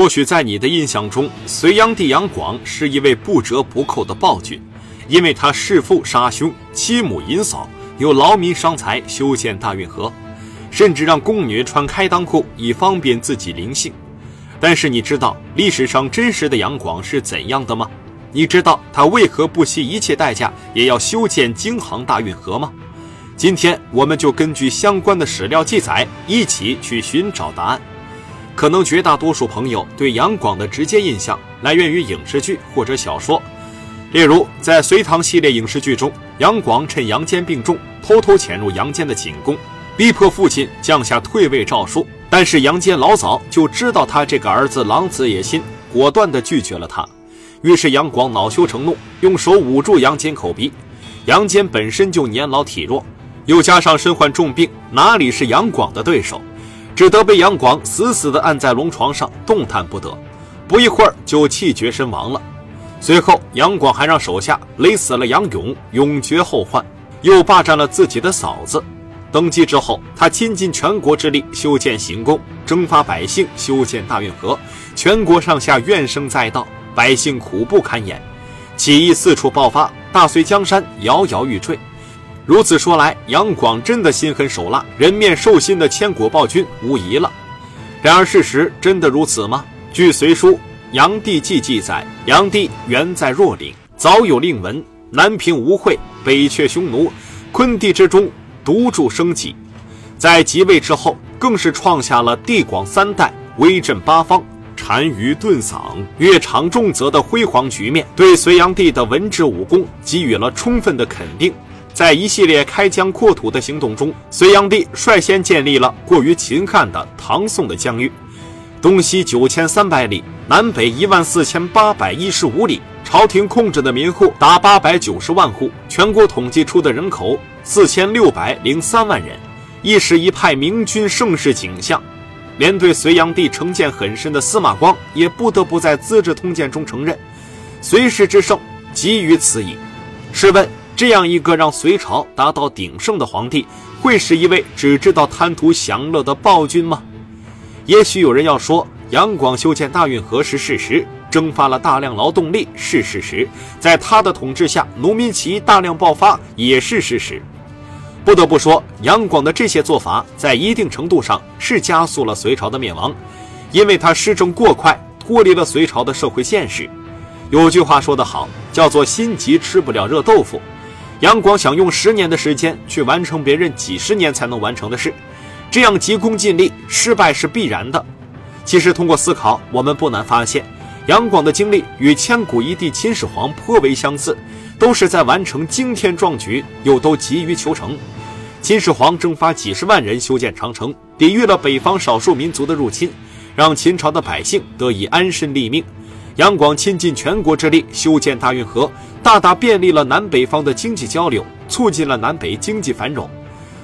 或许在你的印象中，隋炀帝杨广是一位不折不扣的暴君，因为他弑父杀兄，欺母淫嫂，又劳民伤财修建大运河，甚至让宫女穿开裆裤以方便自己临幸。但是你知道历史上真实的杨广是怎样的吗？你知道他为何不惜一切代价也要修建京杭大运河吗？今天我们就根据相关的史料记载，一起去寻找答案。可能绝大多数朋友对杨广的直接印象来源于影视剧或者小说，例如在隋唐系列影视剧中，杨广趁杨坚病重，偷偷潜入杨坚的寝宫，逼迫父亲降下退位诏书。但是杨坚老早就知道他这个儿子狼子野心，果断地拒绝了他。于是杨广恼羞成怒，用手捂住杨坚口鼻。杨坚本身就年老体弱，又加上身患重病，哪里是杨广的对手？只得被杨广死死地按在龙床上，动弹不得。不一会儿就气绝身亡了。随后，杨广还让手下勒死了杨勇，永绝后患；又霸占了自己的嫂子。登基之后，他倾尽全国之力修建行宫，征发百姓修建大运河，全国上下怨声载道，百姓苦不堪言，起义四处爆发，大隋江山摇摇欲坠。如此说来，杨广真的心狠手辣、人面兽心的千古暴君无疑了。然而，事实真的如此吗？据《隋书·杨帝纪》记载，杨帝原在若岭，早有令闻，南平吴会，北却匈奴，昆地之中，独筑生计。在即位之后，更是创下了地广三代、威震八方、单于顿嗓、越长重泽的辉煌局面，对隋炀帝的文治武功给予了充分的肯定。在一系列开疆扩土的行动中，隋炀帝率先建立了过于秦汉的唐宋的疆域，东西九千三百里，南北一万四千八百一十五里，朝廷控制的民户达八百九十万户，全国统计出的人口四千六百零三万人，一时一派明君盛世景象。连对隋炀帝成见很深的司马光也不得不在《资治通鉴》中承认，隋氏之盛基于此矣。试问？这样一个让隋朝达到鼎盛的皇帝，会是一位只知道贪图享乐的暴君吗？也许有人要说，杨广修建大运河是事实，征发了大量劳动力是事实，在他的统治下，农民起义大量爆发也是事实。不得不说，杨广的这些做法在一定程度上是加速了隋朝的灭亡，因为他施政过快，脱离了隋朝的社会现实。有句话说得好，叫做“心急吃不了热豆腐”。杨广想用十年的时间去完成别人几十年才能完成的事，这样急功近利，失败是必然的。其实通过思考，我们不难发现，杨广的经历与千古一帝秦始皇颇为相似，都是在完成惊天壮举，又都急于求成。秦始皇征发几十万人修建长城，抵御了北方少数民族的入侵，让秦朝的百姓得以安身立命。杨广倾尽全国之力修建大运河，大大便利了南北方的经济交流，促进了南北经济繁荣。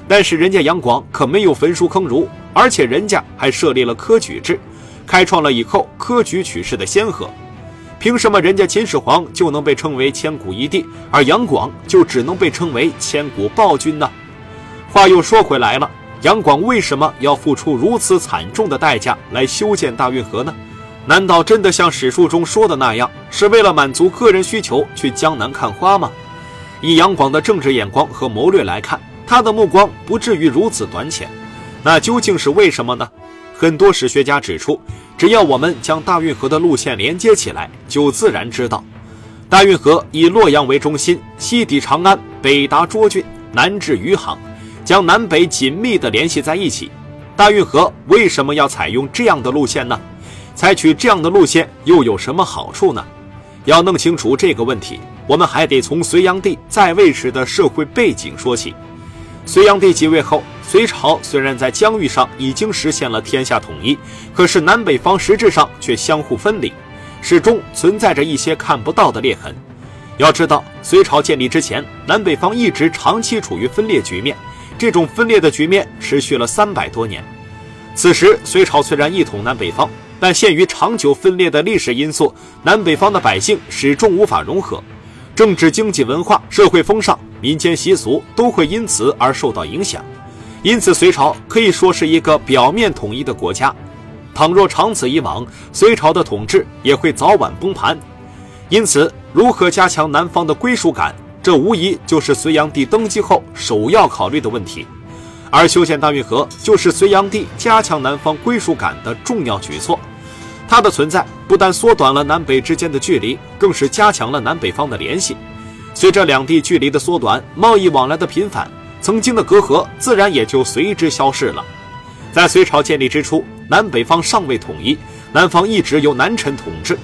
但是人家杨广可没有焚书坑儒，而且人家还设立了科举制，开创了以后科举取士的先河。凭什么人家秦始皇就能被称为千古一帝，而杨广就只能被称为千古暴君呢？话又说回来了，杨广为什么要付出如此惨重的代价来修建大运河呢？难道真的像史书中说的那样，是为了满足个人需求去江南看花吗？以杨广的政治眼光和谋略来看，他的目光不至于如此短浅。那究竟是为什么呢？很多史学家指出，只要我们将大运河的路线连接起来，就自然知道，大运河以洛阳为中心，西抵长安，北达涿郡，南至余杭，将南北紧密地联系在一起。大运河为什么要采用这样的路线呢？采取这样的路线又有什么好处呢？要弄清楚这个问题，我们还得从隋炀帝在位时的社会背景说起。隋炀帝即位后，隋朝虽然在疆域上已经实现了天下统一，可是南北方实质上却相互分离，始终存在着一些看不到的裂痕。要知道，隋朝建立之前，南北方一直长期处于分裂局面，这种分裂的局面持续了三百多年。此时，隋朝虽然一统南北方。但限于长久分裂的历史因素，南北方的百姓始终无法融合，政治、经济、文化、社会风尚、民间习俗都会因此而受到影响。因此，隋朝可以说是一个表面统一的国家，倘若长此以往，隋朝的统治也会早晚崩盘。因此，如何加强南方的归属感，这无疑就是隋炀帝登基后首要考虑的问题。而修建大运河就是隋炀帝加强南方归属感的重要举措。它的存在不但缩短了南北之间的距离，更是加强了南北方的联系。随着两地距离的缩短，贸易往来的频繁，曾经的隔阂自然也就随之消逝了。在隋朝建立之初，南北方尚未统一，南方一直由南陈统治。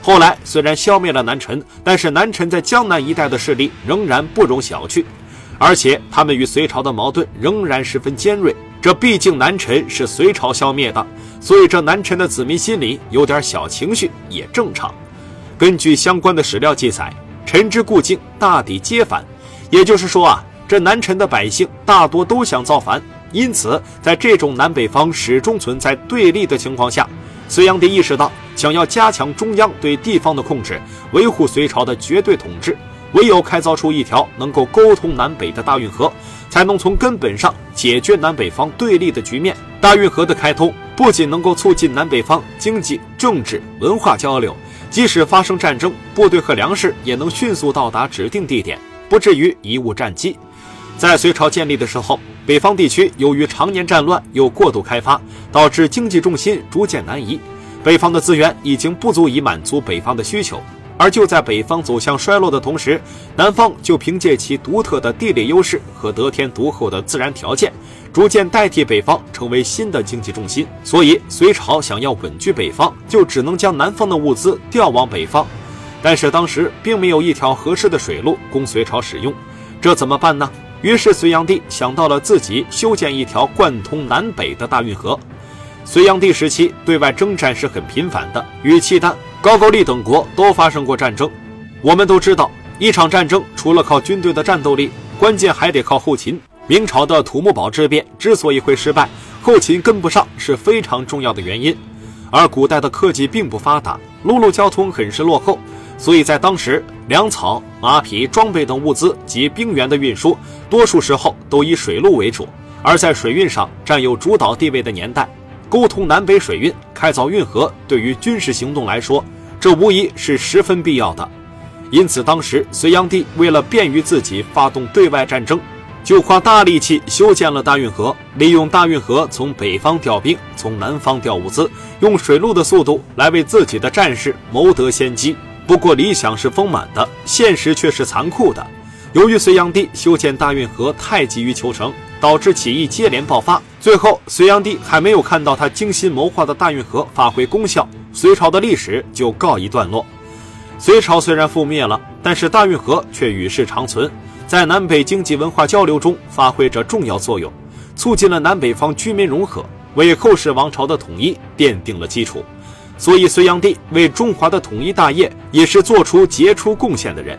后来虽然消灭了南陈，但是南陈在江南一带的势力仍然不容小觑，而且他们与隋朝的矛盾仍然十分尖锐。这毕竟南陈是隋朝消灭的，所以这南陈的子民心里有点小情绪也正常。根据相关的史料记载，陈之故境大抵皆反，也就是说啊，这南陈的百姓大多都想造反。因此，在这种南北方始终存在对立的情况下，隋炀帝意识到，想要加强中央对地方的控制，维护隋朝的绝对统治，唯有开凿出一条能够沟通南北的大运河，才能从根本上解决南北方对立的局面。大运河的开通不仅能够促进南北方经济、政治、文化交流，即使发生战争，部队和粮食也能迅速到达指定地点，不至于贻误战机。在隋朝建立的时候，北方地区由于常年战乱又过度开发，导致经济重心逐渐南移，北方的资源已经不足以满足北方的需求。而就在北方走向衰落的同时，南方就凭借其独特的地理优势和得天独厚的自然条件，逐渐代替北方成为新的经济重心。所以，隋朝想要稳居北方，就只能将南方的物资调往北方。但是当时并没有一条合适的水路供隋朝使用，这怎么办呢？于是，隋炀帝想到了自己修建一条贯通南北的大运河。隋炀帝时期对外征战是很频繁的，与契丹、高句丽等国都发生过战争。我们都知道，一场战争除了靠军队的战斗力，关键还得靠后勤。明朝的土木堡之变之所以会失败，后勤跟不上是非常重要的原因。而古代的科技并不发达，陆路交通很是落后。所以在当时，粮草、马匹、装备等物资及兵员的运输，多数时候都以水路为主。而在水运上占有主导地位的年代，沟通南北水运、开凿运河，对于军事行动来说，这无疑是十分必要的。因此，当时隋炀帝为了便于自己发动对外战争，就花大力气修建了大运河，利用大运河从北方调兵，从南方调物资，用水路的速度来为自己的战士谋得先机。不过理想是丰满的，现实却是残酷的。由于隋炀帝修建大运河太急于求成，导致起义接连爆发。最后，隋炀帝还没有看到他精心谋划的大运河发挥功效，隋朝的历史就告一段落。隋朝虽然覆灭了，但是大运河却与世长存，在南北经济文化交流中发挥着重要作用，促进了南北方居民融合，为后世王朝的统一奠定了基础。所以，隋炀帝为中华的统一大业也是做出杰出贡献的人。